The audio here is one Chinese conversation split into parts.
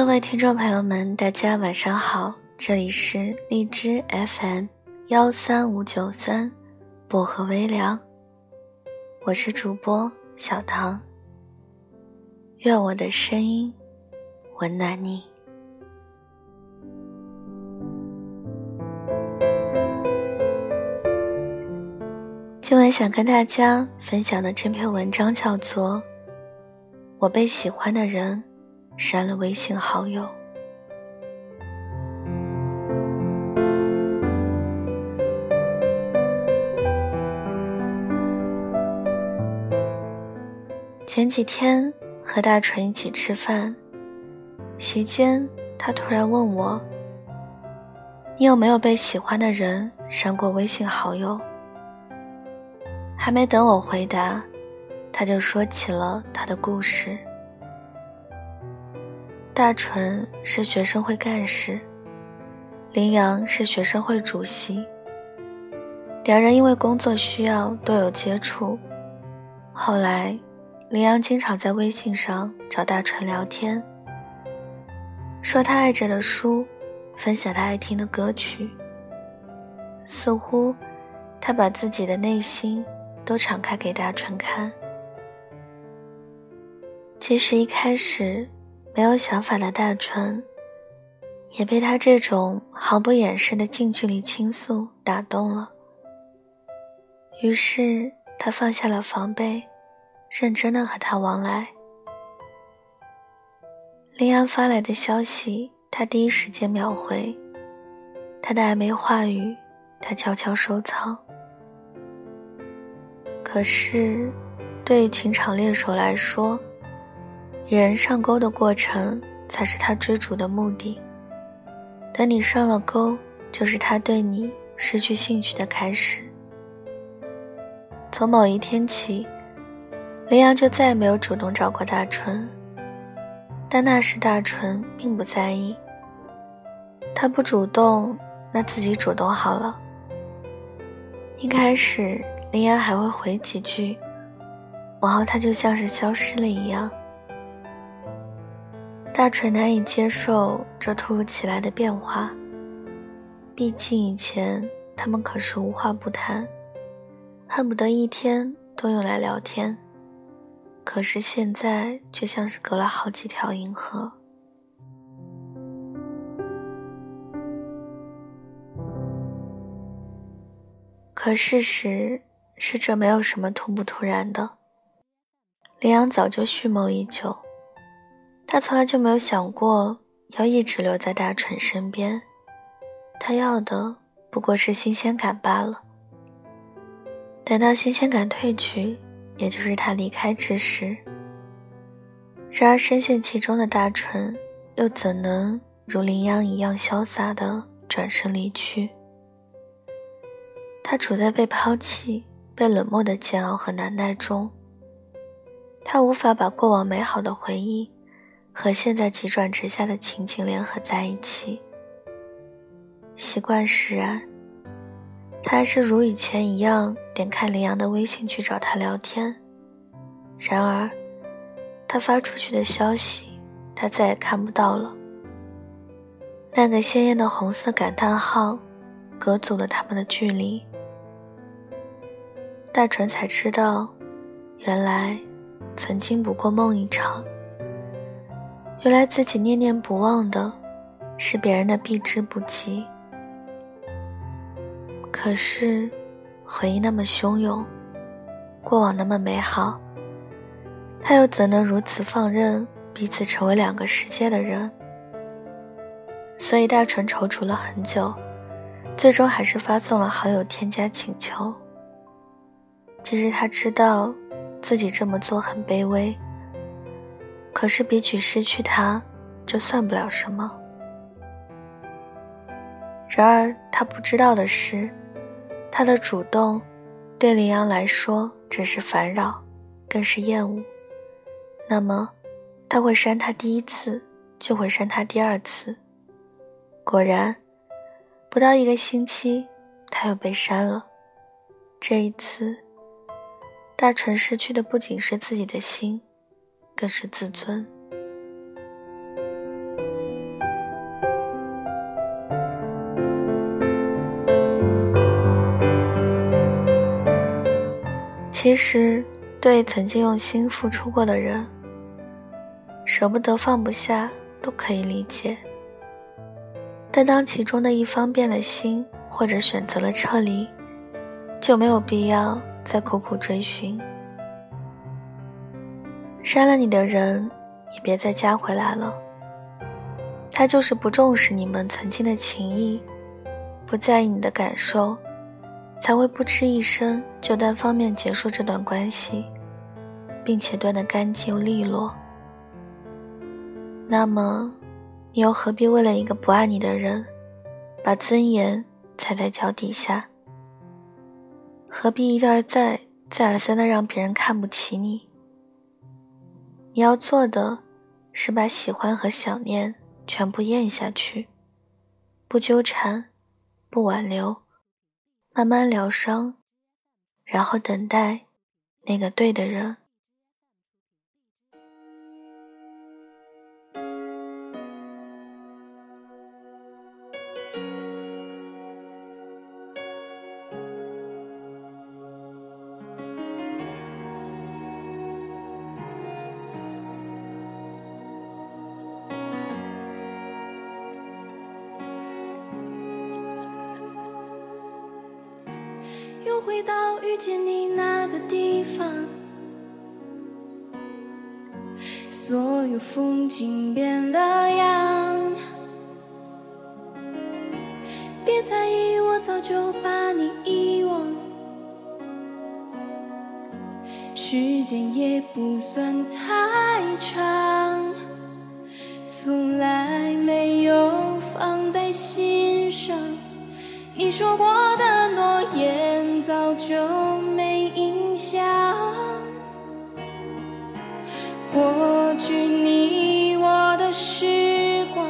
各位听众朋友们，大家晚上好，这里是荔枝 FM 幺三五九三薄荷微凉，我是主播小唐。愿我的声音温暖你。今晚想跟大家分享的这篇文章叫做《我被喜欢的人删了微信好友》。前几天和大纯一起吃饭，席间他突然问我：“你有没有被喜欢的人删过微信好友？”还没等我回答，他就说起了他的故事。大纯是学生会干事，林阳是学生会主席。两人因为工作需要多有接触。后来，林阳经常在微信上找大纯聊天，说他爱着的书，分享他爱听的歌曲。似乎，他把自己的内心。都敞开给大纯看。其实一开始没有想法的大春，也被他这种毫不掩饰的近距离倾诉打动了。于是他放下了防备，认真的和他往来。林阳发来的消息，他第一时间秒回；他的暧昧话语，他悄悄收藏。可是，对于情场猎手来说，引人上钩的过程才是他追逐的目的。等你上了钩，就是他对你失去兴趣的开始。从某一天起，林阳就再也没有主动找过大春。但那时大春并不在意，他不主动，那自己主动好了。一开始。林阳还会回几句，往后他就像是消失了一样。大锤难以接受这突如其来的变化，毕竟以前他们可是无话不谈，恨不得一天都用来聊天，可是现在却像是隔了好几条银河。可事实。是这没有什么突不突然的。林阳早就蓄谋已久，他从来就没有想过要一直留在大纯身边，他要的不过是新鲜感罢了。等到新鲜感褪去，也就是他离开之时。然而深陷其中的大纯，又怎能如羚羊一样潇洒的转身离去？他处在被抛弃。被冷漠的煎熬和难耐中，他无法把过往美好的回忆和现在急转直下的情景联合在一起。习惯使然，他还是如以前一样点开林阳的微信去找他聊天。然而，他发出去的消息，他再也看不到了。那个鲜艳的红色感叹号，隔阻了他们的距离。大纯才知道，原来曾经不过梦一场。原来自己念念不忘的，是别人的避之不及。可是，回忆那么汹涌，过往那么美好，他又怎能如此放任彼此成为两个世界的人？所以，大纯踌躇了很久，最终还是发送了好友添加请求。其实他知道，自己这么做很卑微。可是比起失去他，这算不了什么。然而他不知道的是，他的主动，对林阳来说只是烦扰，更是厌恶。那么，他会删他第一次，就会删他第二次。果然，不到一个星期，他又被删了。这一次。大纯失去的不仅是自己的心，更是自尊其实对曾经用心付出过的人舍不得放不下都可以理解。但当其中的一方变了心或者选择了撤离就没有必要再苦苦追寻。删了你的人，也别再加回来了。他就是不重视你们曾经的情谊，不在意你的感受，才会不吱一声就单方面结束这段关系，并且断得干净利落。那么，你又何必为了一个不爱你的人，把尊严踩在脚底下？何必一而再、再而三的让别人看不起你？你要做的，是把喜欢和想念全部咽下去，不纠缠，不挽留，慢慢疗伤，然后等待那个对的人。回到遇见你那个地方，所有风景变了样。别在意，我早就把你遗忘。时间也不算太长，从来没有放在心上。你说过的诺言早就没影响，过去你我的时光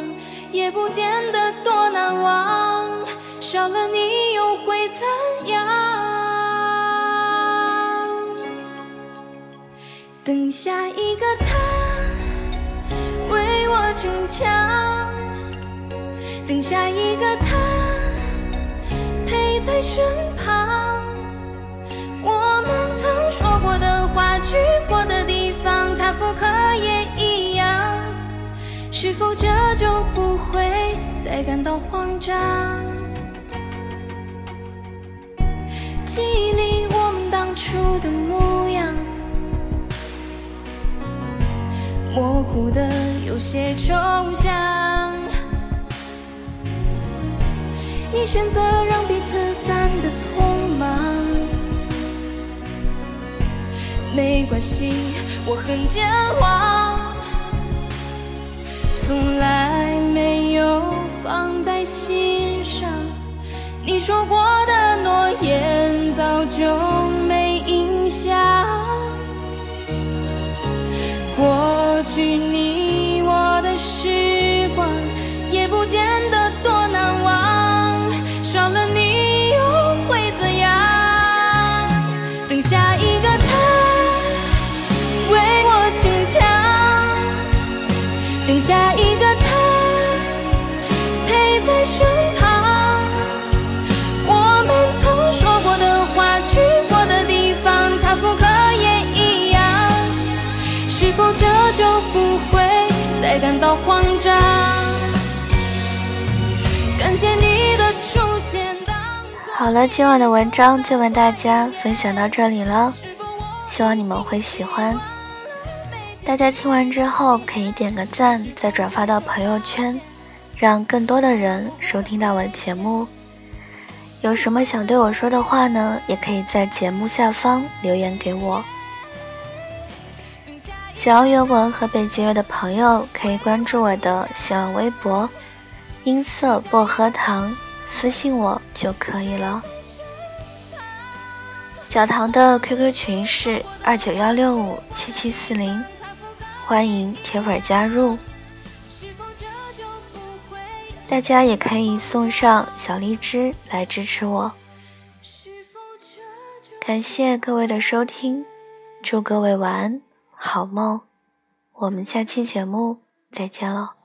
也不见得多难忘，少了你又会怎样？等下一个他为我逞强，等下一个他陪。在身是否这就不会再感到慌张？记忆里我们当初的模样，模糊的有些抽象。你选择让彼此散得匆忙，没关系，我很健忘，从来没有放在心上。你说过的诺言早就没印象，过去你再感到慌张？感谢你的出现。好了，今晚的文章就跟大家分享到这里了，希望你们会喜欢。大家听完之后可以点个赞，再转发到朋友圈，让更多的人收听到我的节目。有什么想对我说的话呢？也可以在节目下方留言给我。想要原文和背景乐的朋友，可以关注我的新浪微博。音色薄荷糖，私信我就可以了。小唐的 QQ 群是二九幺六五七七四零，欢迎铁粉加入。大家也可以送上小荔枝来支持我。感谢各位的收听，祝各位晚安，好梦。我们下期节目再见喽。